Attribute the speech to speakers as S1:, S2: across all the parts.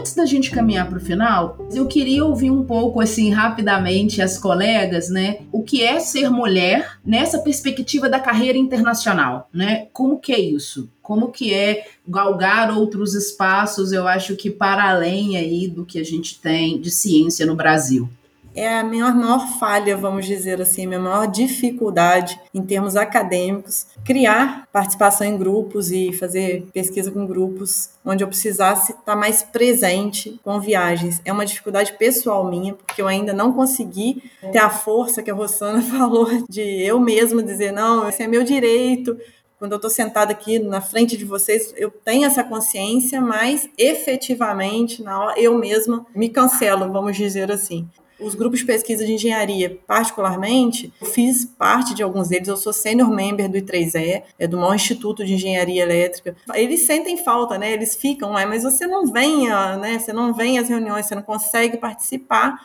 S1: antes da gente caminhar para o final, eu queria ouvir um pouco, assim, rapidamente, as colegas, né? O que é ser mulher nessa perspectiva da carreira internacional, né? Como que é isso? Como que é galgar outros espaços, eu acho que para além aí do que a gente tem de ciência no Brasil?
S2: É a minha maior falha, vamos dizer assim, a minha maior dificuldade em termos acadêmicos, criar participação em grupos e fazer pesquisa com grupos onde eu precisasse estar mais presente com viagens. É uma dificuldade pessoal minha, porque eu ainda não consegui ter a força que a Rossana falou de eu mesma dizer, não, esse é meu direito, quando eu estou sentada aqui na frente de vocês, eu tenho essa consciência, mas efetivamente, na hora, eu mesma me cancelo, vamos dizer assim os grupos de pesquisa de engenharia, particularmente, eu fiz parte de alguns deles, eu sou senior member do I3E, é do maior instituto de engenharia elétrica. Eles sentem falta, né? Eles ficam, mas você não vem, né? Você não vem às reuniões, você não consegue participar.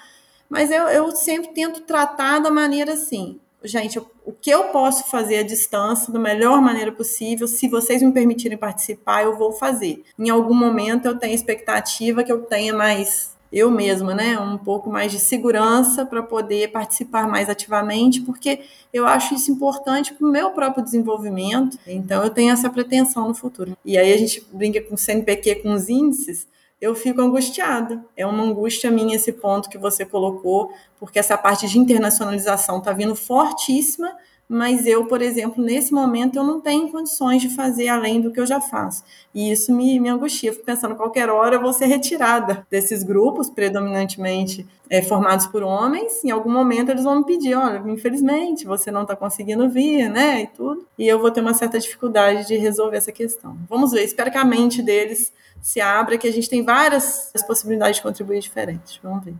S2: Mas eu, eu sempre tento tratar da maneira assim, gente, o que eu posso fazer à distância da melhor maneira possível, se vocês me permitirem participar, eu vou fazer. Em algum momento eu tenho expectativa que eu tenha mais eu mesma, né, um pouco mais de segurança para poder participar mais ativamente, porque eu acho isso importante para o meu próprio desenvolvimento. Então, eu tenho essa pretensão no futuro. E aí a gente brinca com o CNPq, com os índices, eu fico angustiada. É uma angústia minha esse ponto que você colocou, porque essa parte de internacionalização está vindo fortíssima mas eu, por exemplo, nesse momento eu não tenho condições de fazer além do que eu já faço. E isso me, me angustia. Fico pensando, qualquer hora eu vou ser retirada desses grupos, predominantemente é, formados por homens. Em algum momento eles vão me pedir, olha, infelizmente você não está conseguindo vir, né, e tudo. E eu vou ter uma certa dificuldade de resolver essa questão. Vamos ver, espero que a mente deles se abra, que a gente tem várias possibilidades de contribuir diferentes. Vamos ver.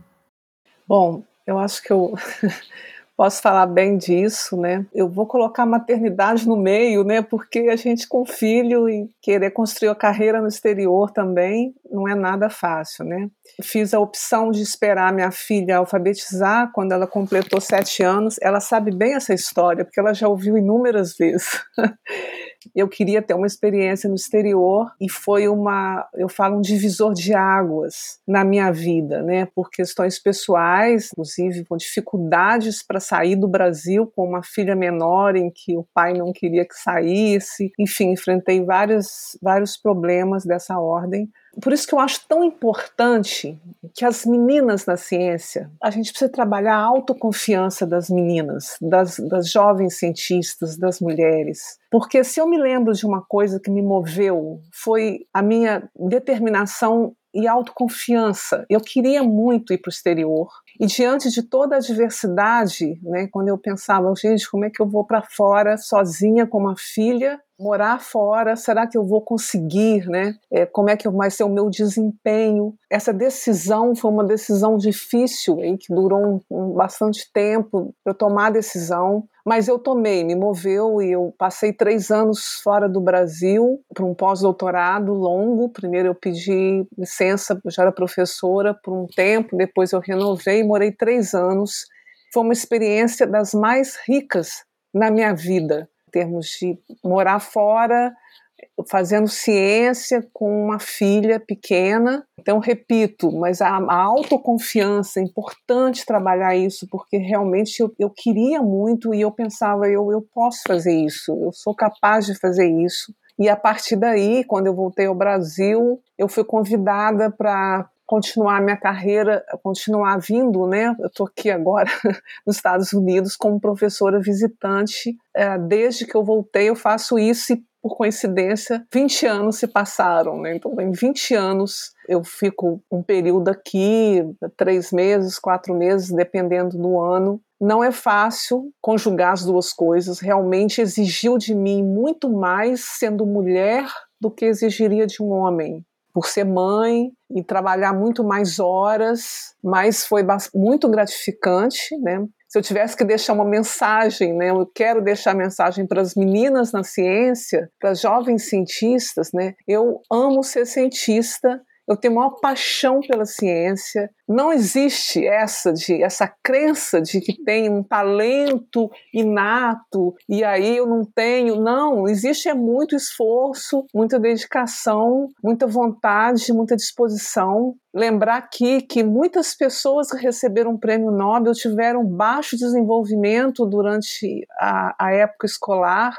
S3: Bom, eu acho que eu posso falar bem disso, né? Eu vou colocar a maternidade no meio, né? Porque a gente com filho e querer construir a carreira no exterior também não é nada fácil, né? Fiz a opção de esperar minha filha alfabetizar quando ela completou sete anos. Ela sabe bem essa história porque ela já ouviu inúmeras vezes. eu queria ter uma experiência no exterior e foi uma, eu falo, um divisor de águas na minha vida, né? Por questões pessoais, inclusive com dificuldades para sair do Brasil com uma filha menor em que o pai não queria que saísse. Enfim, enfrentei vários, vários problemas dessa ordem por isso que eu acho tão importante que as meninas na ciência, a gente precisa trabalhar a autoconfiança das meninas, das, das jovens cientistas, das mulheres. Porque se eu me lembro de uma coisa que me moveu, foi a minha determinação e autoconfiança. Eu queria muito ir para o exterior. E diante de toda a diversidade, né, quando eu pensava, gente, como é que eu vou para fora sozinha com uma filha morar fora, será que eu vou conseguir, né? É, como é que vai ser o meu desempenho? Essa decisão foi uma decisão difícil, hein, que durou um, um, bastante tempo eu tomar a decisão, mas eu tomei, me moveu e eu passei três anos fora do Brasil para um pós-doutorado longo. Primeiro eu pedi licença, já era professora por um tempo, depois eu renovei, morei três anos. Foi uma experiência das mais ricas na minha vida termos de morar fora, fazendo ciência com uma filha pequena. Então, repito, mas a, a autoconfiança, é importante trabalhar isso, porque realmente eu, eu queria muito e eu pensava, eu, eu posso fazer isso, eu sou capaz de fazer isso. E a partir daí, quando eu voltei ao Brasil, eu fui convidada para continuar minha carreira, continuar vindo, né? Eu estou aqui agora nos Estados Unidos como professora visitante. É, desde que eu voltei, eu faço isso e, por coincidência, 20 anos se passaram, né? Então, em 20 anos, eu fico um período aqui, três meses, quatro meses, dependendo do ano. Não é fácil conjugar as duas coisas. Realmente exigiu de mim muito mais sendo mulher do que exigiria de um homem por ser mãe e trabalhar muito mais horas, mas foi muito gratificante, né? Se eu tivesse que deixar uma mensagem, né, eu quero deixar mensagem para as meninas na ciência, para jovens cientistas, né? Eu amo ser cientista eu tenho maior paixão pela ciência. Não existe essa de essa crença de que tem um talento inato e aí eu não tenho. Não, existe é muito esforço, muita dedicação, muita vontade, muita disposição. Lembrar aqui que muitas pessoas que receberam o prêmio Nobel tiveram baixo desenvolvimento durante a, a época escolar,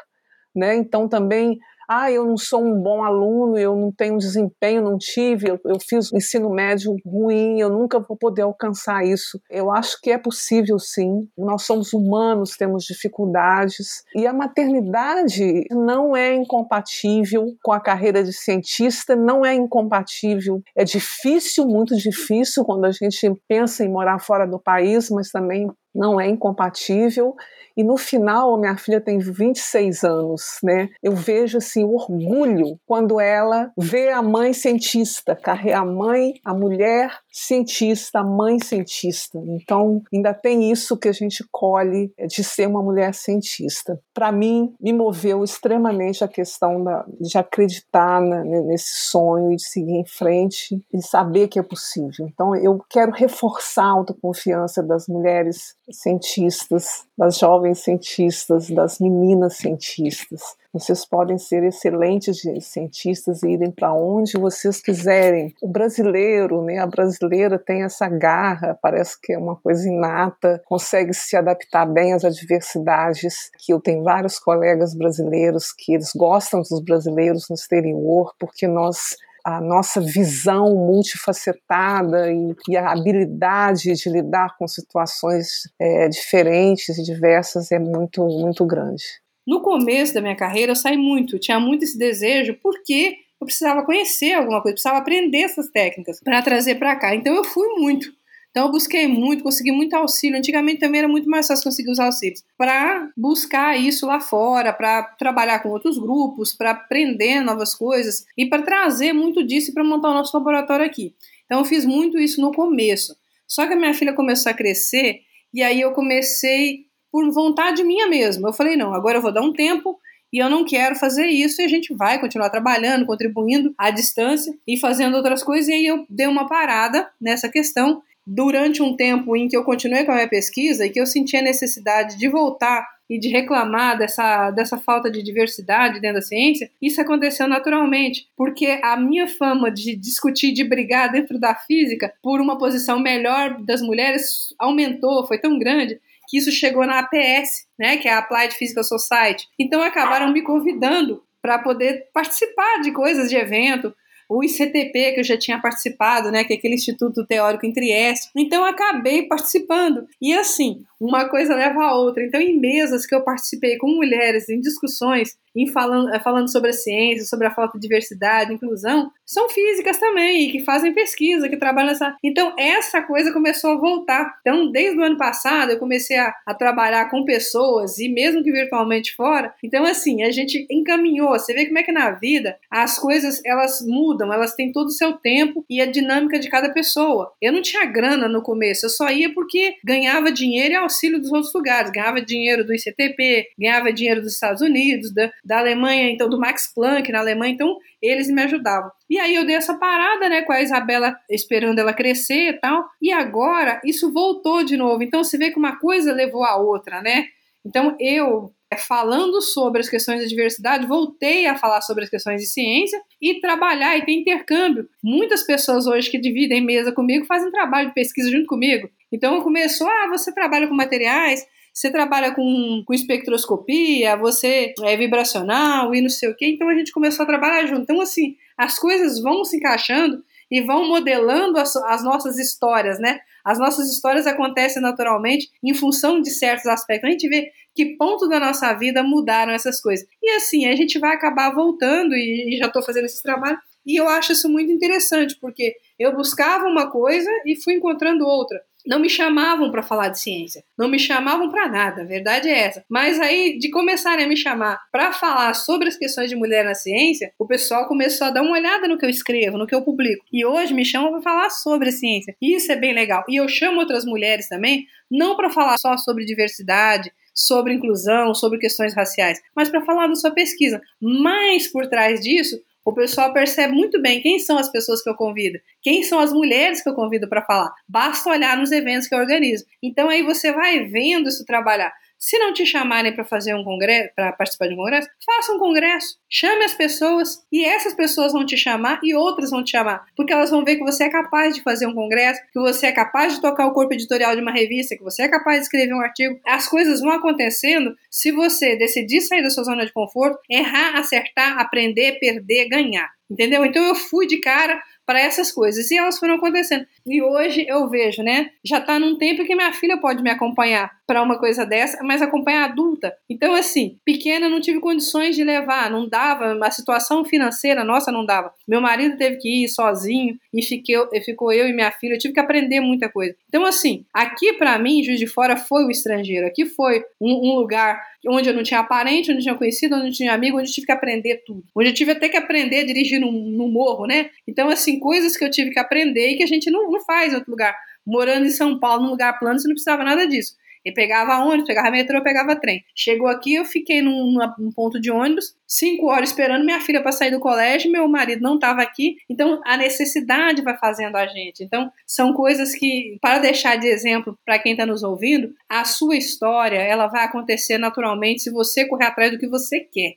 S3: né? Então também ah, eu não sou um bom aluno, eu não tenho desempenho, não tive, eu, eu fiz um ensino médio ruim, eu nunca vou poder alcançar isso. Eu acho que é possível sim. Nós somos humanos, temos dificuldades. E a maternidade não é incompatível com a carreira de cientista, não é incompatível. É difícil, muito difícil, quando a gente pensa em morar fora do país, mas também não é incompatível. E no final, minha filha tem 26 anos, né? Eu vejo assim o orgulho quando ela vê a mãe cientista, a mãe, a mulher cientista, a mãe cientista. Então, ainda tem isso que a gente colhe de ser uma mulher cientista. Para mim, me moveu extremamente a questão da, de acreditar na, nesse sonho e de seguir em frente e saber que é possível. Então, eu quero reforçar a autoconfiança das mulheres cientistas, das jovens cientistas, das meninas cientistas. Vocês podem ser excelentes cientistas e irem para onde vocês quiserem. O brasileiro, né, a brasileira tem essa garra, parece que é uma coisa inata, consegue se adaptar bem às adversidades. Que eu tenho vários colegas brasileiros que eles gostam dos brasileiros no exterior porque nós a nossa visão multifacetada e, e, a habilidade de lidar com situações é, diferentes e diversas é muito, muito grande.
S4: No começo da minha carreira, eu saí muito, tinha muito esse desejo, porque eu precisava conhecer alguma coisa, precisava aprender essas técnicas para trazer para cá. Então eu fui muito. Então eu busquei muito, consegui muito auxílio. Antigamente também era muito mais fácil conseguir os auxílios para buscar isso lá fora, para trabalhar com outros grupos, para aprender novas coisas e para trazer muito disso para montar o nosso laboratório aqui. Então eu fiz muito isso no começo. Só que a minha filha começou a crescer e aí eu comecei por vontade minha mesmo. Eu falei não, agora eu vou dar um tempo e eu não quero fazer isso e a gente vai continuar trabalhando, contribuindo à distância e fazendo outras coisas. E aí eu dei uma parada nessa questão durante um tempo em que eu continuei com a minha pesquisa e que eu senti a necessidade de voltar e de reclamar dessa, dessa falta de diversidade dentro da ciência, isso aconteceu naturalmente, porque a minha fama de discutir, de brigar dentro da física por uma posição melhor das mulheres aumentou, foi tão grande que isso chegou na APS, né, que é a Applied Physical Society. Então acabaram me convidando para poder participar de coisas de evento, o ICTP, que eu já tinha participado, né, que é aquele Instituto Teórico em Trieste. Então, acabei participando. E assim, uma coisa leva a outra. Então, em mesas que eu participei com mulheres, em discussões, em falando, eh, falando sobre a ciência, sobre a falta de diversidade, inclusão, são físicas também, que fazem pesquisa, que trabalham nessa. Então, essa coisa começou a voltar. Então, desde o ano passado, eu comecei a, a trabalhar com pessoas, e mesmo que virtualmente fora. Então, assim, a gente encaminhou. Você vê como é que na vida as coisas elas mudam, elas têm todo o seu tempo e a dinâmica de cada pessoa. Eu não tinha grana no começo, eu só ia porque ganhava dinheiro e auxílio dos outros lugares. Ganhava dinheiro do ICTP, ganhava dinheiro dos Estados Unidos, da, da Alemanha, então do Max Planck na Alemanha, então eles me ajudavam. E aí eu dei essa parada, né, com a Isabela esperando ela crescer e tal. E agora isso voltou de novo. Então você vê que uma coisa levou a outra, né? Então eu é, falando sobre as questões da diversidade, voltei a falar sobre as questões de ciência e trabalhar e ter intercâmbio. Muitas pessoas hoje que dividem mesa comigo fazem trabalho de pesquisa junto comigo. Então começou, ah, você trabalha com materiais, você trabalha com, com espectroscopia, você é vibracional e não sei o quê. Então a gente começou a trabalhar junto. Então, assim, as coisas vão se encaixando e vão modelando as, as nossas histórias, né? As nossas histórias acontecem naturalmente em função de certos aspectos. A gente vê que ponto da nossa vida mudaram essas coisas. E assim, a gente vai acabar voltando, e, e já estou fazendo esse trabalho, e eu acho isso muito interessante, porque eu buscava uma coisa e fui encontrando outra não me chamavam para falar de ciência, não me chamavam para nada, a verdade é essa. Mas aí, de começarem a me chamar para falar sobre as questões de mulher na ciência, o pessoal começou a dar uma olhada no que eu escrevo, no que eu publico. E hoje me chamam para falar sobre a ciência. E isso é bem legal. E eu chamo outras mulheres também, não para falar só sobre diversidade, sobre inclusão, sobre questões raciais, mas para falar da sua pesquisa. Mas por trás disso, O pessoal percebe muito bem quem são as pessoas que eu convido, quem são as mulheres que eu convido para falar. Basta olhar nos eventos que eu organizo. Então aí você vai vendo isso trabalhar. Se não te chamarem para fazer um congresso, para participar de um congresso, faça um congresso. Chame as pessoas e essas pessoas vão te chamar e outras vão te chamar, porque elas vão ver que você é capaz de fazer um congresso, que você é capaz de tocar o corpo editorial de uma revista, que você é capaz de escrever um artigo. As coisas vão acontecendo se você decidir sair da sua zona de conforto, errar, acertar, aprender, perder, ganhar. Entendeu? Então eu fui de cara para essas coisas. E elas foram acontecendo. E hoje eu vejo, né? Já está num tempo que minha filha pode me acompanhar para uma coisa dessa, mas acompanhar adulta. Então, assim, pequena não tive condições de levar, não dava, a situação financeira nossa não dava. Meu marido teve que ir sozinho e fiquei, ficou eu e minha filha. Eu tive que aprender muita coisa. Então, assim, aqui para mim, Juiz de Fora foi o estrangeiro. Aqui foi um, um lugar onde eu não tinha parente, onde eu não tinha conhecido, onde eu não tinha amigo, onde eu tive que aprender tudo. Onde eu tive até que aprender a dirigir no, no morro, né? Então, assim, coisas que eu tive que aprender e que a gente não, não faz em outro lugar. Morando em São Paulo, num lugar plano, você não precisava nada disso. E pegava ônibus, pegava metrô, pegava trem. Chegou aqui, eu fiquei num, num ponto de ônibus, cinco horas esperando minha filha para sair do colégio, meu marido não estava aqui. Então, a necessidade vai fazendo a gente. Então, são coisas que, para deixar de exemplo para quem está nos ouvindo, a sua história ela vai acontecer naturalmente se você correr atrás do que você quer.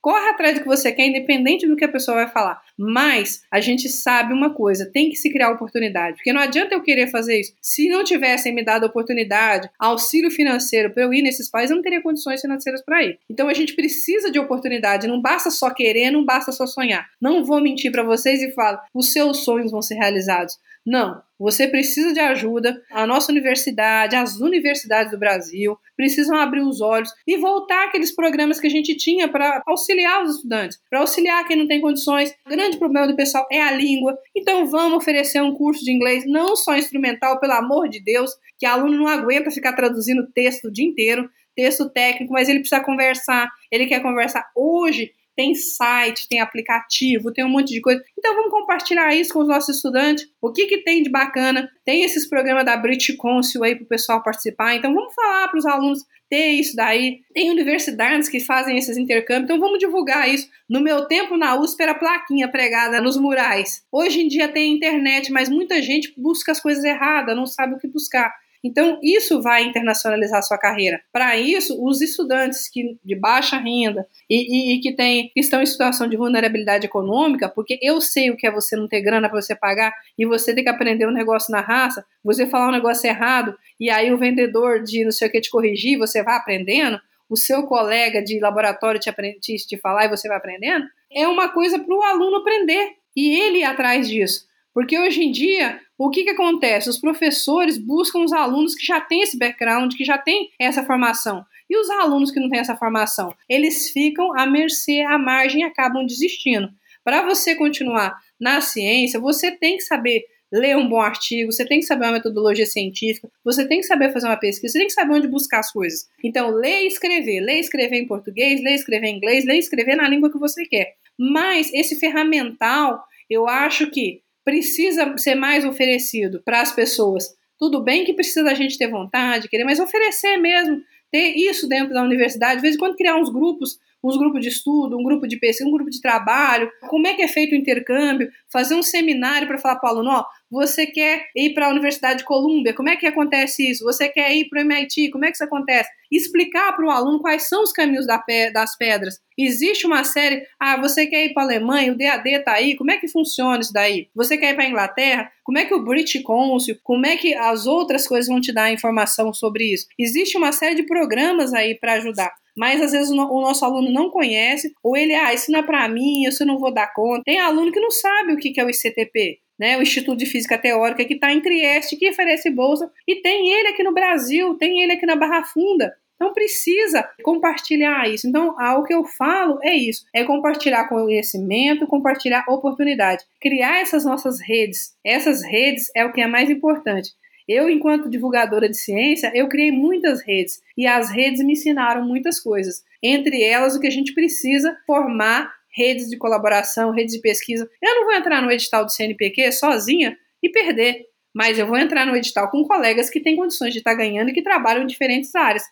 S4: Corre atrás do que você quer, independente do que a pessoa vai falar. Mas a gente sabe uma coisa: tem que se criar oportunidade. Porque não adianta eu querer fazer isso. Se não tivessem me dado oportunidade, auxílio financeiro para eu ir nesses países, eu não teria condições financeiras para ir. Então a gente precisa de oportunidade. Não basta só querer, não basta só sonhar. Não vou mentir para vocês e falo: os seus sonhos vão ser realizados. Não, você precisa de ajuda. A nossa universidade, as universidades do Brasil precisam abrir os olhos e voltar aqueles programas que a gente tinha para auxiliar os estudantes, para auxiliar quem não tem condições. O grande problema do pessoal é a língua. Então vamos oferecer um curso de inglês não só instrumental, pelo amor de Deus, que aluno não aguenta ficar traduzindo texto o dia inteiro, texto técnico, mas ele precisa conversar, ele quer conversar hoje tem site, tem aplicativo, tem um monte de coisa. Então vamos compartilhar isso com os nossos estudantes. O que, que tem de bacana? Tem esses programas da British Council aí para o pessoal participar. Então vamos falar para os alunos ter isso daí. Tem universidades que fazem esses intercâmbios, então vamos divulgar isso. No meu tempo na USP era plaquinha pregada nos murais. Hoje em dia tem internet, mas muita gente busca as coisas erradas, não sabe o que buscar. Então, isso vai internacionalizar sua carreira. Para isso, os estudantes que de baixa renda e, e, e que, tem, estão em situação de vulnerabilidade econômica, porque eu sei o que é você não ter grana para você pagar e você ter que aprender um negócio na raça, você falar um negócio errado e aí o vendedor de não sei o que te corrigir, você vai aprendendo, o seu colega de laboratório te, te, te falar e você vai aprendendo, é uma coisa para o aluno aprender e ele ir atrás disso. Porque hoje em dia, o que, que acontece? Os professores buscam os alunos que já têm esse background, que já têm essa formação. E os alunos que não têm essa formação? Eles ficam à mercê, à margem e acabam desistindo. Para você continuar na ciência, você tem que saber ler um bom artigo, você tem que saber uma metodologia científica, você tem que saber fazer uma pesquisa, você tem que saber onde buscar as coisas. Então, ler e escrever, ler e escrever em português, ler e escrever em inglês, ler e escrever na língua que você quer. Mas esse ferramental, eu acho que precisa ser mais oferecido para as pessoas. Tudo bem que precisa da gente ter vontade, querer, mas oferecer mesmo, ter isso dentro da universidade, de vez em quando criar uns grupos uns grupos de estudo, um grupo de pesquisa, um grupo de trabalho, como é que é feito o intercâmbio, fazer um seminário para falar para o aluno, ó, você quer ir para a Universidade de Colômbia, como é que acontece isso? Você quer ir para o MIT, como é que isso acontece? Explicar para o aluno quais são os caminhos das pedras. Existe uma série, ah, você quer ir para a Alemanha, o DAD está aí, como é que funciona isso daí? Você quer ir para a Inglaterra, como é que o British Council, como é que as outras coisas vão te dar informação sobre isso? Existe uma série de programas aí para ajudar mas às vezes o, nosso aluno não conhece, ou ele, ah, isso não é para mim, isso eu não vou dar conta. Tem aluno que não sabe o que é o ICTP. Né, o Instituto de Física Teórica, que está em Trieste, que oferece bolsa, e tem ele aqui no Brasil, tem ele aqui na Barra Funda. Então precisa compartilhar isso. Então, o que eu falo é isso: é compartilhar conhecimento, compartilhar oportunidade, criar essas nossas redes. Essas redes é o que é mais importante. Eu, enquanto divulgadora de ciência, eu criei muitas redes e as redes me ensinaram muitas coisas. Entre elas, o que a gente precisa formar redes de colaboração, redes de pesquisa. Eu não vou entrar no edital do CNPq sozinha e perder, mas eu vou entrar no edital com colegas que têm condições de estar ganhando e que trabalham em diferentes áreas.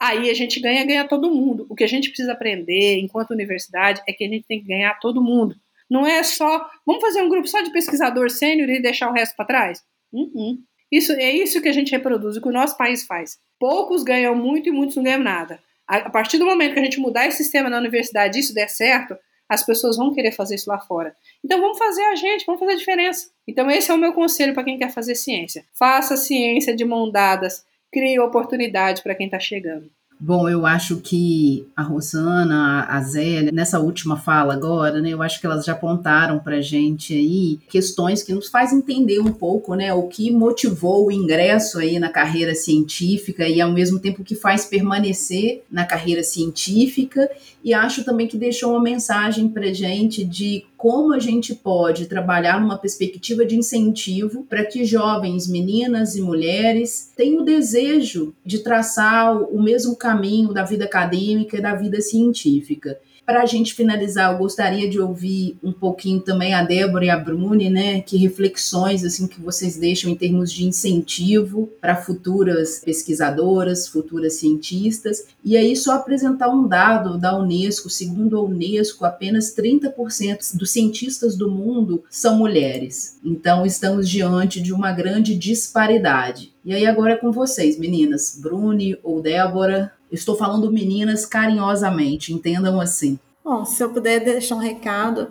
S4: Aí a gente ganha, ganha todo mundo. O que a gente precisa aprender enquanto universidade é que a gente tem que ganhar todo mundo. Não é só, vamos fazer um grupo só de pesquisador sênior e deixar o resto para trás? Uh Isso, é isso que a gente reproduz, o que o nosso país faz. Poucos ganham muito e muitos não ganham nada. A, partir do momento que a gente mudar esse sistema na universidade e isso der certo, as pessoas vão querer fazer isso lá fora. Então vamos fazer a gente, vamos fazer a diferença. Então esse é o meu conselho para quem quer fazer ciência. Faça ciência de mão dadas, crie oportunidade para quem está chegando.
S1: Bom, eu acho que a Rosana, a Zélia, nessa última fala agora, né, eu acho que elas já apontaram para gente aí questões que nos faz entender um pouco, né, o que motivou o ingresso aí na carreira científica e ao mesmo tempo que faz permanecer na carreira científica e acho também que deixou uma mensagem para gente de como a gente pode trabalhar numa perspectiva de incentivo para que jovens, meninas e mulheres tenham o desejo de traçar o mesmo caminho da vida acadêmica e da vida científica. Para a gente finalizar, eu gostaria de ouvir um pouquinho também a Débora e a Bruni, né? Que reflexões assim que vocês deixam em termos de incentivo para futuras pesquisadoras, futuras cientistas. E aí só apresentar um dado da Unesco, segundo a Unesco, apenas 30% dos cientistas do mundo são mulheres. Então estamos diante de uma grande disparidade. E aí agora é com vocês, meninas, Bruni ou Débora, Estou falando meninas carinhosamente, entendam assim.
S2: Bom, se eu puder deixar um recado,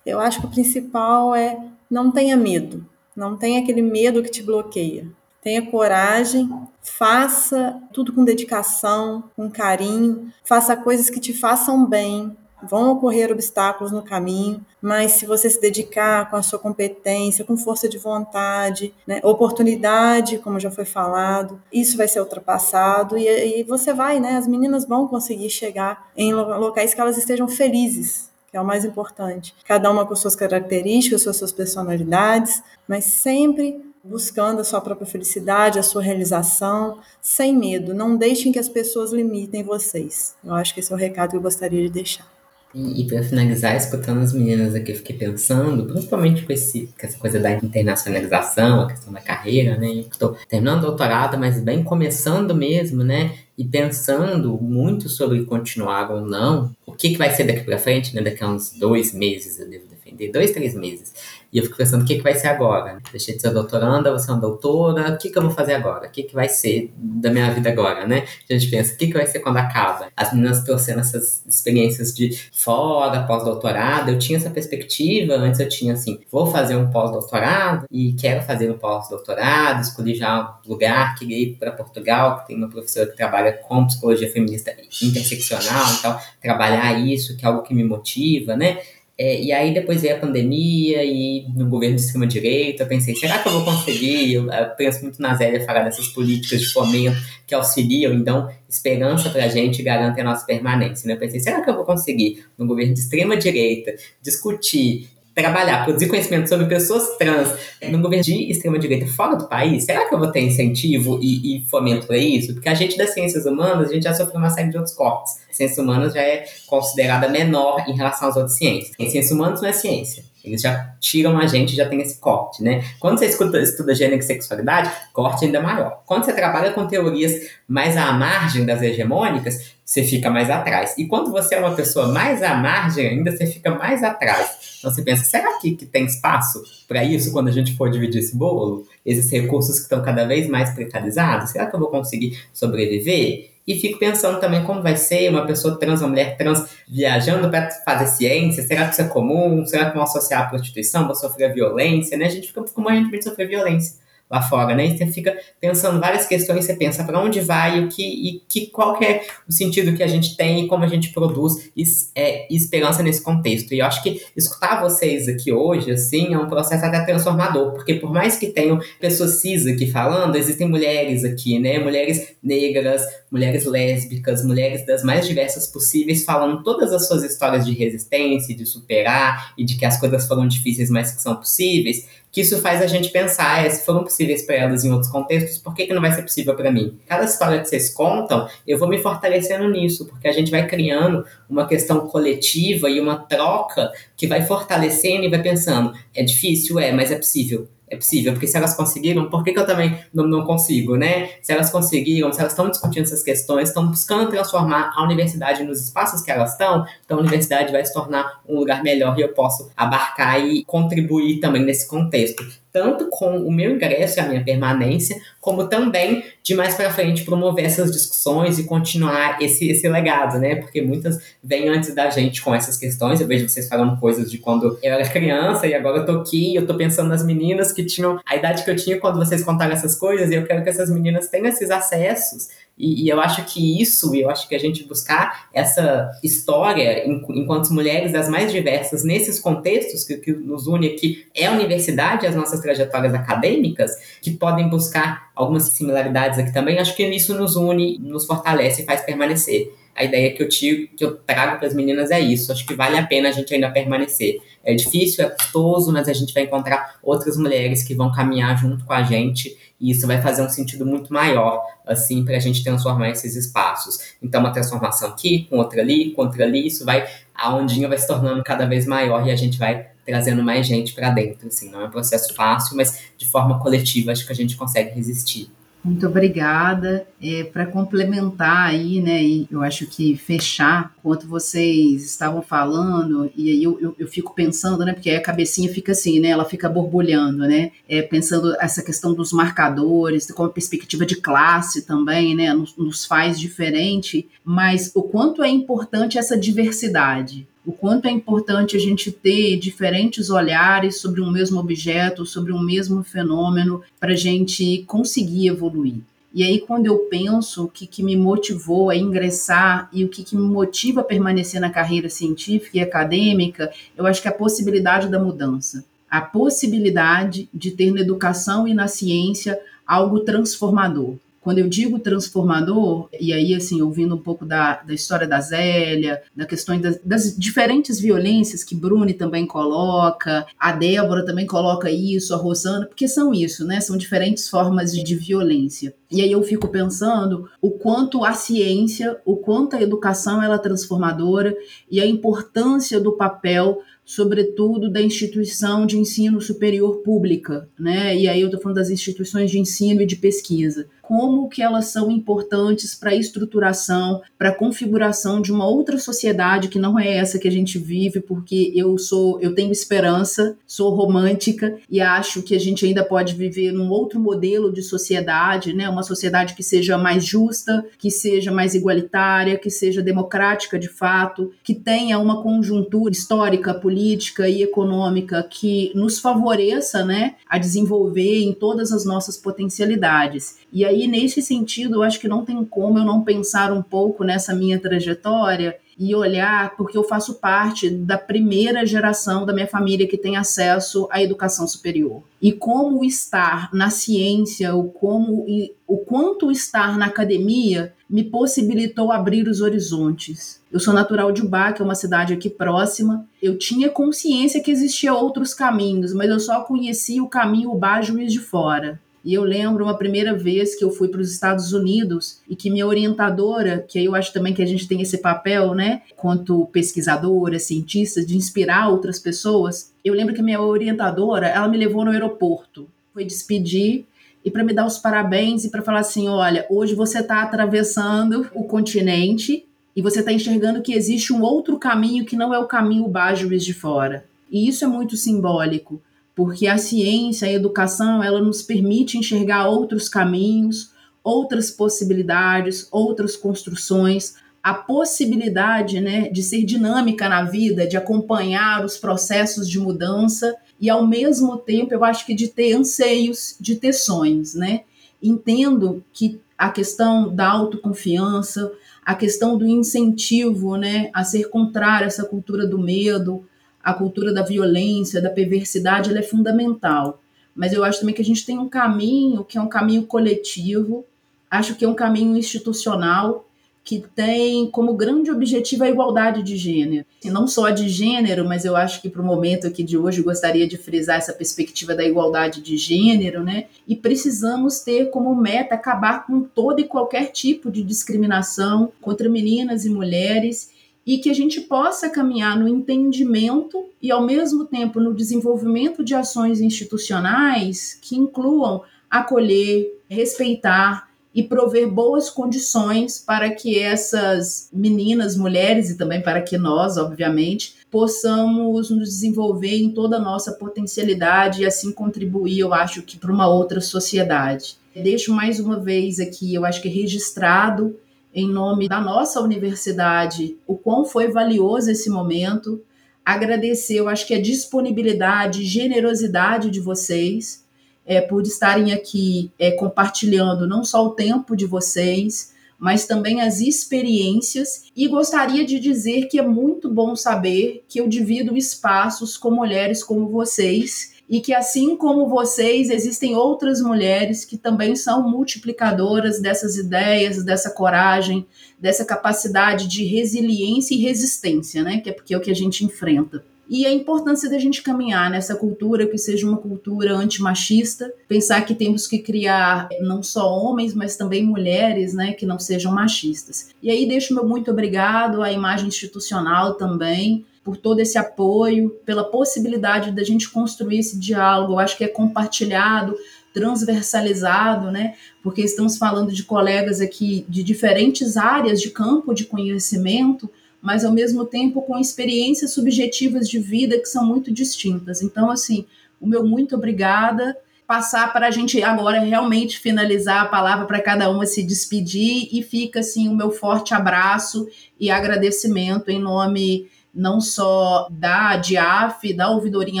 S2: eu acho que o principal é não tenha medo. Não tenha aquele medo que te bloqueia. Tenha coragem, faça tudo com dedicação, com carinho, faça coisas que te façam bem, Vão ocorrer obstáculos no caminho, mas se você se dedicar com a sua competência, com força de vontade, né, oportunidade, como já foi falado, isso vai ser ultrapassado e, e você vai, né? As meninas vão conseguir chegar em locais que elas estejam felizes, que é o mais importante. Cada uma com suas características, suas, suas personalidades, mas sempre buscando a sua própria felicidade, a sua realização, sem medo. Não deixem que as pessoas limitem vocês. Eu acho que esse é o recado que eu gostaria de deixar.
S5: E, para finalizar, escutando as meninas aqui, eu fiquei pensando, principalmente com, esse, com essa coisa da internacionalização, a questão da carreira, né? Estou terminando o doutorado, mas bem começando mesmo, né? E pensando muito sobre continuar ou não, o que, que vai ser daqui para frente, né? Daqui a uns dois meses eu devo defender, dois, três meses. E eu fico pensando, o que, que vai ser agora? Deixei de ser doutoranda, você é uma doutora, o que, que eu vou fazer agora? O que, que vai ser da minha vida agora, né? A gente pensa, o que, que vai ser quando acaba? As meninas trouxeram essas experiências de fora, pós-doutorado, eu tinha essa perspectiva, antes eu tinha assim, vou fazer um pós-doutorado e quero fazer um pós-doutorado, escolhi já um lugar, queria ir para Portugal, que tem uma professora que trabalha com psicologia feminista interseccional, então trabalhar isso, que é algo que me motiva, né? É, e aí depois veio a pandemia e no governo de extrema-direita, eu pensei, será que eu vou conseguir? Eu, eu penso muito na Zélia falar dessas políticas de fomento que auxiliam, então, esperança para a gente e garantem a nossa permanência. Né? Eu pensei, será que eu vou conseguir, no governo de extrema-direita, discutir trabalhar, produzir conhecimento sobre pessoas trans no governo de extrema-direita fora do país, será que eu vou ter incentivo e, e fomento para isso? Porque a gente das ciências humanas, a gente já sofreu uma série de outros cortes. A ciência humanas já é considerada menor em relação às outras ciências. Em ciências humanas não é ciência. Eles já tiram a gente, já tem esse corte, né? Quando você escuta, estuda gênero e sexualidade, corte ainda é maior. Quando você trabalha com teorias mais à margem das hegemônicas, você fica mais atrás. E quando você é uma pessoa mais à margem ainda, você fica mais atrás. Então você pensa, será que, que tem espaço para isso quando a gente for dividir esse bolo? Esses recursos que estão cada vez mais precarizados? Será que eu vou conseguir sobreviver? E fico pensando também como vai ser uma pessoa trans, uma mulher trans, viajando para fazer ciência. Será que isso é comum? Será que vão associar a prostituição? Vão sofrer violência? Né? A gente fica com a gente sofrer violência lá fora, né? E você fica pensando várias questões, você pensa para onde vai, o que e que qual que é o sentido que a gente tem e como a gente produz é, esperança nesse contexto. E eu acho que escutar vocês aqui hoje, assim, é um processo até transformador, porque por mais que tenham pessoas cis aqui falando, existem mulheres aqui, né? Mulheres negras, mulheres lésbicas, mulheres das mais diversas possíveis, falando todas as suas histórias de resistência, de superar e de que as coisas foram difíceis, mas que são possíveis que isso faz a gente pensar, é, se foram possíveis para elas em outros contextos, por que, que não vai ser possível para mim? Cada história que vocês contam, eu vou me fortalecendo nisso, porque a gente vai criando uma questão coletiva e uma troca que vai fortalecendo e vai pensando, é difícil, é, mas é possível. É possível, porque se elas conseguiram, por que, que eu também não, não consigo, né? Se elas conseguiram, se elas estão discutindo essas questões, estão buscando transformar a universidade nos espaços que elas estão, então a universidade vai se tornar um lugar melhor e eu posso abarcar e contribuir também nesse contexto tanto com o meu ingresso e a minha permanência, como também de mais para frente promover essas discussões e continuar esse, esse legado, né? Porque muitas vêm antes da gente com essas questões. Eu vejo vocês falando coisas de quando eu era criança e agora eu tô aqui e eu tô pensando nas meninas que tinham a idade que eu tinha quando vocês contaram essas coisas e eu quero que essas meninas tenham esses acessos e, e, eu acho que isso, eu acho que a gente buscar essa história enquanto mulheres das mais diversas nesses contextos que, que nos une aqui é a universidade, as nossas trajetórias acadêmicas, que podem buscar algumas similaridades aqui também, acho que isso nos une, nos fortalece e faz permanecer. A ideia que eu, tiro, que eu trago para as meninas é isso. Acho que vale a pena a gente ainda permanecer. É difícil, é custoso, mas a gente vai encontrar outras mulheres que vão caminhar junto com a gente e isso vai fazer um sentido muito maior, assim, para a gente transformar esses espaços. Então, uma transformação aqui, com outra ali, com outra ali, isso vai, a ondinha vai se tornando cada vez maior e a gente vai trazendo mais gente para dentro, assim, não é um processo fácil, mas de forma coletiva acho que a gente consegue resistir.
S1: Muito obrigada. É, Para complementar aí, né, e eu acho que fechar, enquanto vocês estavam falando, e aí eu, eu, eu, fico pensando, né, porque a cabecinha fica assim, né, ela fica borbulhando, né, é, pensando essa questão dos marcadores, com a perspectiva de classe também, né, nos, nos faz diferente, mas o quanto é importante essa diversidade, o quanto é importante a gente ter diferentes olhares sobre um mesmo objeto, sobre um mesmo fenômeno, para a gente conseguir evoluir. E aí, quando eu penso o que, que me motivou a ingressar e o que, que me motiva a permanecer na carreira científica e acadêmica, eu acho que é a possibilidade da mudança. A possibilidade de ter na educação e na ciência algo transformador. Quando eu digo transformador, e aí, assim, ouvindo um pouco da, da história da Zélia, da questão das, das diferentes violências que Bruni também coloca, a Débora também coloca isso, a Rosana, porque são isso, né? São diferentes formas de, de violência. E aí eu fico pensando o quanto a ciência, o quanto a educação ela é transformadora e a importância do papel sobretudo da instituição de ensino superior pública, né? E aí eu estou falando das instituições de ensino e de pesquisa como que elas são importantes para a estruturação, para a configuração de uma outra sociedade que não é essa que a gente vive, porque eu sou, eu tenho esperança, sou romântica e acho que a gente ainda pode viver num outro modelo de sociedade, né? Uma sociedade que seja mais justa, que seja mais igualitária, que seja democrática de fato, que tenha uma conjuntura histórica, política e econômica que nos favoreça, né, a desenvolver em todas as nossas potencialidades. E aí, nesse sentido, eu acho que não tem como eu não pensar um pouco nessa minha trajetória e olhar, porque eu faço parte da primeira geração da minha família que tem acesso à educação superior. E como estar na ciência, o como o quanto estar na academia me possibilitou abrir os horizontes. Eu sou natural de Ubá, que é uma cidade aqui próxima. Eu tinha consciência que existia outros caminhos, mas eu só conhecia o caminho Ubá Juiz de Fora. E eu lembro uma primeira vez que eu fui para os Estados Unidos e que minha orientadora, que eu acho também que a gente tem esse papel, né, quanto pesquisadora, cientista, de inspirar outras pessoas. Eu lembro que minha orientadora, ela me levou no aeroporto, foi despedir e para me dar os parabéns e para falar assim, olha, hoje você está atravessando o continente e você está enxergando que existe um outro caminho que não é o caminho Bájoris de fora. E isso é muito simbólico, porque a ciência, a educação, ela nos permite enxergar outros caminhos, outras possibilidades, outras construções, a possibilidade né, de ser dinâmica na vida, de acompanhar os processos de mudança e, ao mesmo tempo, eu acho que de ter anseios, de ter sonhos. Né? Entendo que a questão da autoconfiança, a questão do incentivo né, a ser contrário a essa cultura do medo, a cultura da violência, da perversidade, ela é fundamental. Mas eu acho também que a gente tem um caminho que é um caminho coletivo, acho que é um caminho institucional que tem como grande objetivo a igualdade de gênero. E não só de gênero, mas eu acho que para o momento aqui de hoje gostaria de frisar essa perspectiva da igualdade de gênero, né? E precisamos ter como meta acabar com todo e qualquer tipo de discriminação contra meninas e mulheres e que a gente possa caminhar no entendimento e, ao mesmo tempo, no desenvolvimento de ações institucionais que incluam acolher, respeitar e prover boas condições para que essas meninas, mulheres e também para que nós, obviamente, possamos nos desenvolver em toda a nossa potencialidade e assim contribuir, eu acho que para uma outra sociedade. Deixo mais uma vez aqui, eu acho que registrado em nome da nossa universidade o quão foi valioso esse momento. Agradecer, eu acho que a disponibilidade, generosidade de vocês é, por estarem aqui é, compartilhando não só o tempo de vocês, mas também as experiências. E gostaria de dizer que é muito bom saber que eu divido espaços com mulheres como vocês e que, assim como vocês, existem outras mulheres que também são multiplicadoras dessas ideias, dessa coragem, dessa capacidade de resiliência e resistência, né? Que é porque é o que a gente enfrenta e a importância da gente caminhar nessa cultura que seja uma cultura antimachista, pensar que temos que criar não só homens, mas também mulheres, né, que não sejam machistas. E aí deixo meu muito obrigado à imagem institucional também por todo esse apoio, pela possibilidade da gente construir esse diálogo. Eu acho que é compartilhado, transversalizado, né? Porque estamos falando de colegas aqui de diferentes áreas de campo de conhecimento, mas ao mesmo tempo com experiências subjetivas de vida que são muito distintas. Então, assim, o meu muito obrigada. Passar para a gente agora realmente finalizar a palavra para cada uma se despedir e fica assim o meu forte abraço e agradecimento em nome não só da DIAF, da Ouvidoria em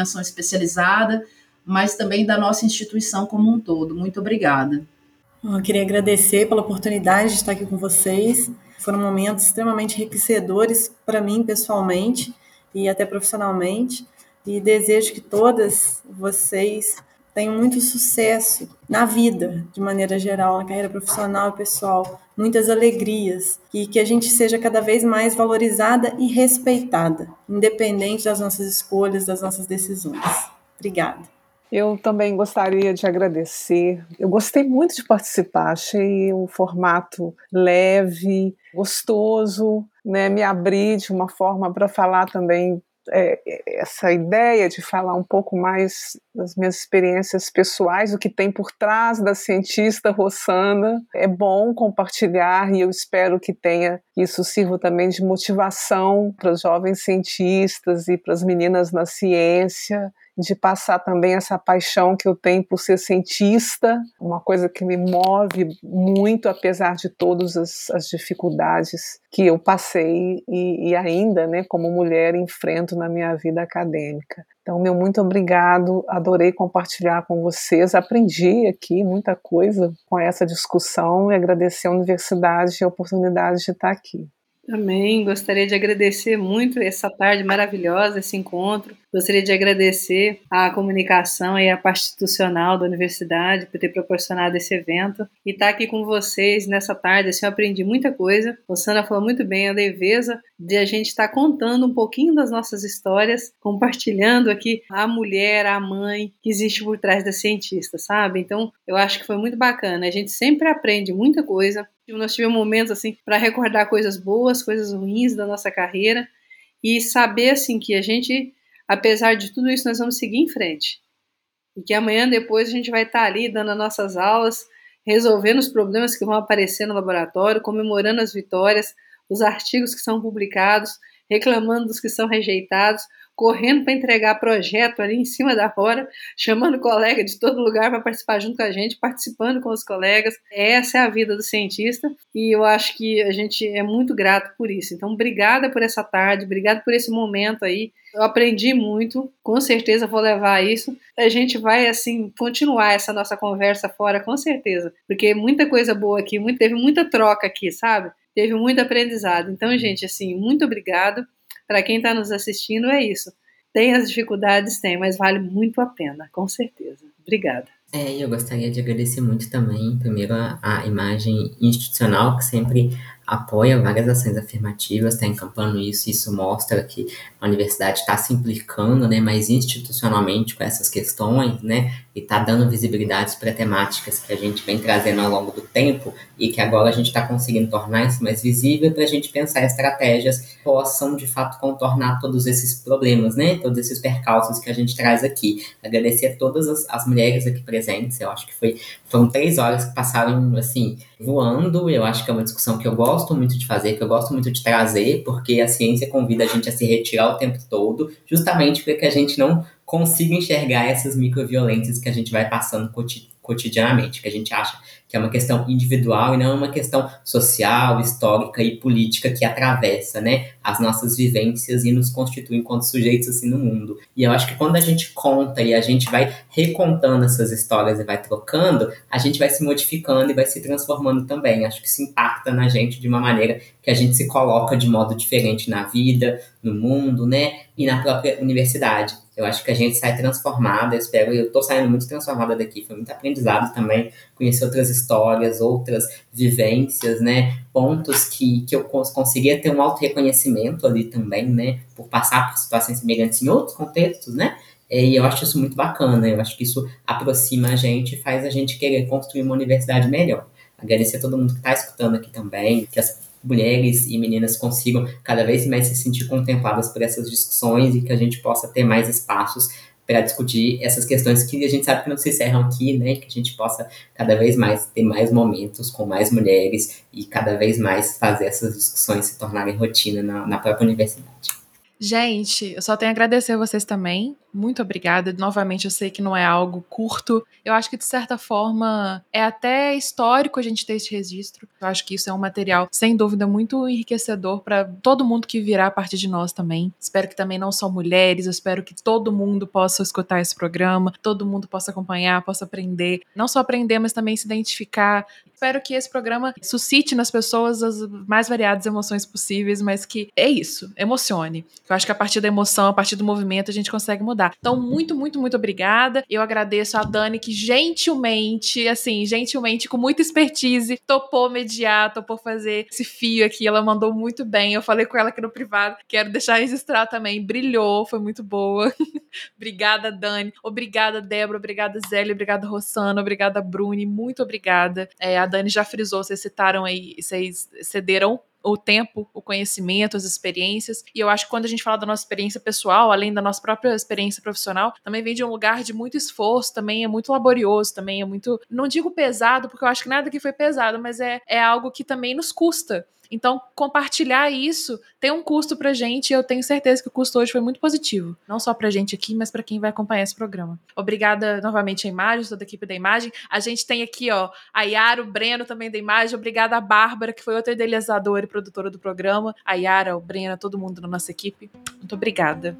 S1: Ação Especializada, mas também da nossa instituição como um todo. Muito obrigada.
S2: Eu queria agradecer pela oportunidade de estar aqui com vocês. Foram momentos extremamente enriquecedores para mim pessoalmente e até profissionalmente. E desejo que todas vocês tenham muito sucesso na vida, de maneira geral, na carreira profissional e pessoal, muitas alegrias e que a gente seja cada vez mais valorizada e respeitada, independente das nossas escolhas, das nossas decisões. Obrigada.
S3: Eu também gostaria de agradecer. Eu gostei muito de participar, achei o formato leve, gostoso, né? Me abrir de uma forma para falar também é, essa ideia de falar um pouco mais das minhas experiências pessoais, o que tem por trás da cientista Rossana. É bom compartilhar e eu espero que tenha isso sirva também de motivação para os jovens cientistas e para as meninas na ciência de passar também essa paixão que eu tenho por ser cientista, uma coisa que me move muito, apesar de todas as, as dificuldades que eu passei e, e, ainda, né, como mulher, enfrento na minha vida acadêmica. Então, meu muito obrigado, adorei compartilhar com vocês, aprendi aqui muita coisa com essa discussão e agradecer à universidade a oportunidade de estar aqui.
S4: Também gostaria de agradecer muito essa tarde maravilhosa, esse encontro. Gostaria de agradecer à comunicação e à parte institucional da universidade por ter proporcionado esse evento e estar aqui com vocês nessa tarde. Assim, eu aprendi muita coisa. O falou muito bem a leveza de a gente estar contando um pouquinho das nossas histórias, compartilhando aqui a mulher, a mãe que existe por trás da cientista, sabe? Então, eu acho que foi muito bacana. A gente sempre aprende muita coisa nós tivemos momentos assim para recordar coisas boas, coisas ruins da nossa carreira e saber assim que a gente, apesar de tudo isso, nós vamos seguir em frente. E que amanhã depois a gente vai estar ali dando as nossas aulas, resolvendo os problemas que vão aparecer no laboratório, comemorando as vitórias, os artigos que são publicados, reclamando dos que são rejeitados, correndo para entregar projeto ali em cima da hora, chamando colega de todo lugar para participar junto com a gente, participando com os colegas. Essa é a vida do cientista e eu acho que a gente é muito grato por isso. Então, obrigada por essa tarde, obrigada por esse momento aí. Eu aprendi muito, com certeza vou levar isso. A gente vai assim continuar essa nossa conversa fora, com certeza, porque muita coisa boa aqui, muito, teve muita troca aqui, sabe? Teve muito aprendizado. Então, gente, assim, muito obrigado para quem está nos assistindo, é isso. Tem as dificuldades, tem, mas vale muito a pena, com certeza. Obrigada.
S5: É, eu gostaria de agradecer muito também, primeiro, a, a imagem institucional, que sempre apoia várias ações afirmativas, está encampando isso, isso mostra que a universidade está se implicando né, mais institucionalmente com essas questões, né, e está dando visibilidade para temáticas que a gente vem trazendo ao longo do tempo e que agora a gente está conseguindo tornar isso mais visível para a gente pensar estratégias que possam, de fato, contornar todos esses problemas, né, todos esses percalços que a gente traz aqui. Agradecer a todas as, as mulheres aqui presentes, eu acho que foi, foram três horas que passaram, assim, voando, eu acho que é uma discussão que eu gosto muito de fazer, que eu gosto muito de trazer, porque a ciência convida a gente a se retirar o tempo todo, justamente para que a gente não consiga enxergar essas microviolências que a gente vai passando cotidianamente, que a gente acha que é uma questão individual e não é uma questão social, histórica e política que atravessa, né, as nossas vivências e nos constitui enquanto sujeitos assim no mundo. E eu acho que quando a gente conta e a gente vai recontando essas histórias e vai trocando, a gente vai se modificando e vai se transformando também. Acho que isso impacta na gente de uma maneira que a gente se coloca de modo diferente na vida, no mundo, né, e na própria universidade. Eu acho que a gente sai transformada, eu espero, eu tô saindo muito transformada daqui, foi muito aprendizado também, conhecer outras histórias, outras vivências, né, pontos que, que eu conseguia ter um auto-reconhecimento ali também, né, por passar por situações semelhantes em outros contextos, né, e eu acho isso muito bacana, eu acho que isso aproxima a gente faz a gente querer construir uma universidade melhor. Agradecer a todo mundo que está escutando aqui também, que as mulheres e meninas consigam cada vez mais se sentir contempladas por essas discussões e que a gente possa ter mais espaços para discutir essas questões que a gente sabe que não se encerram aqui, né? Que a gente possa cada vez mais ter mais momentos com mais mulheres e cada vez mais fazer essas discussões se tornarem rotina na, na própria universidade.
S6: Gente, eu só tenho a agradecer a vocês também muito obrigada. Novamente, eu sei que não é algo curto. Eu acho que, de certa forma, é até histórico a gente ter esse registro. Eu acho que isso é um material, sem dúvida, muito enriquecedor para todo mundo que virá a partir de nós também. Espero que também não só mulheres, eu espero que todo mundo possa escutar esse programa, todo mundo possa acompanhar, possa aprender. Não só aprender, mas também se identificar. Espero que esse programa suscite nas pessoas as mais variadas emoções possíveis, mas que é isso, emocione. Eu acho que a partir da emoção, a partir do movimento, a gente consegue mudar. Então, muito, muito, muito obrigada. Eu agradeço a Dani que gentilmente, assim, gentilmente, com muita expertise, topou mediar, topou fazer esse fio aqui. Ela mandou muito bem. Eu falei com ela aqui no privado. Quero deixar registrar também. Brilhou, foi muito boa. obrigada, Dani. Obrigada, Débora. Obrigada, Zélia. Obrigada, Rossana. Obrigada, Bruni. Muito obrigada. É, a Dani já frisou, vocês citaram aí, vocês cederam o tempo, o conhecimento, as experiências. E eu acho que quando a gente fala da nossa experiência pessoal, além da nossa própria experiência profissional, também vem de um lugar de muito esforço, também é muito laborioso, também é muito. Não digo pesado, porque eu acho que nada aqui foi pesado, mas é, é algo que também nos custa. Então, compartilhar isso tem um custo pra gente e eu tenho certeza que o custo hoje foi muito positivo. Não só pra gente aqui, mas para quem vai acompanhar esse programa. Obrigada novamente à Imagem, toda a equipe da Imagem. A gente tem aqui, ó, a Yara, o Breno também da Imagem. Obrigada a Bárbara, que foi outra idealizadora e produtora do programa. A Yara, o Breno, todo mundo da nossa equipe. Muito obrigada.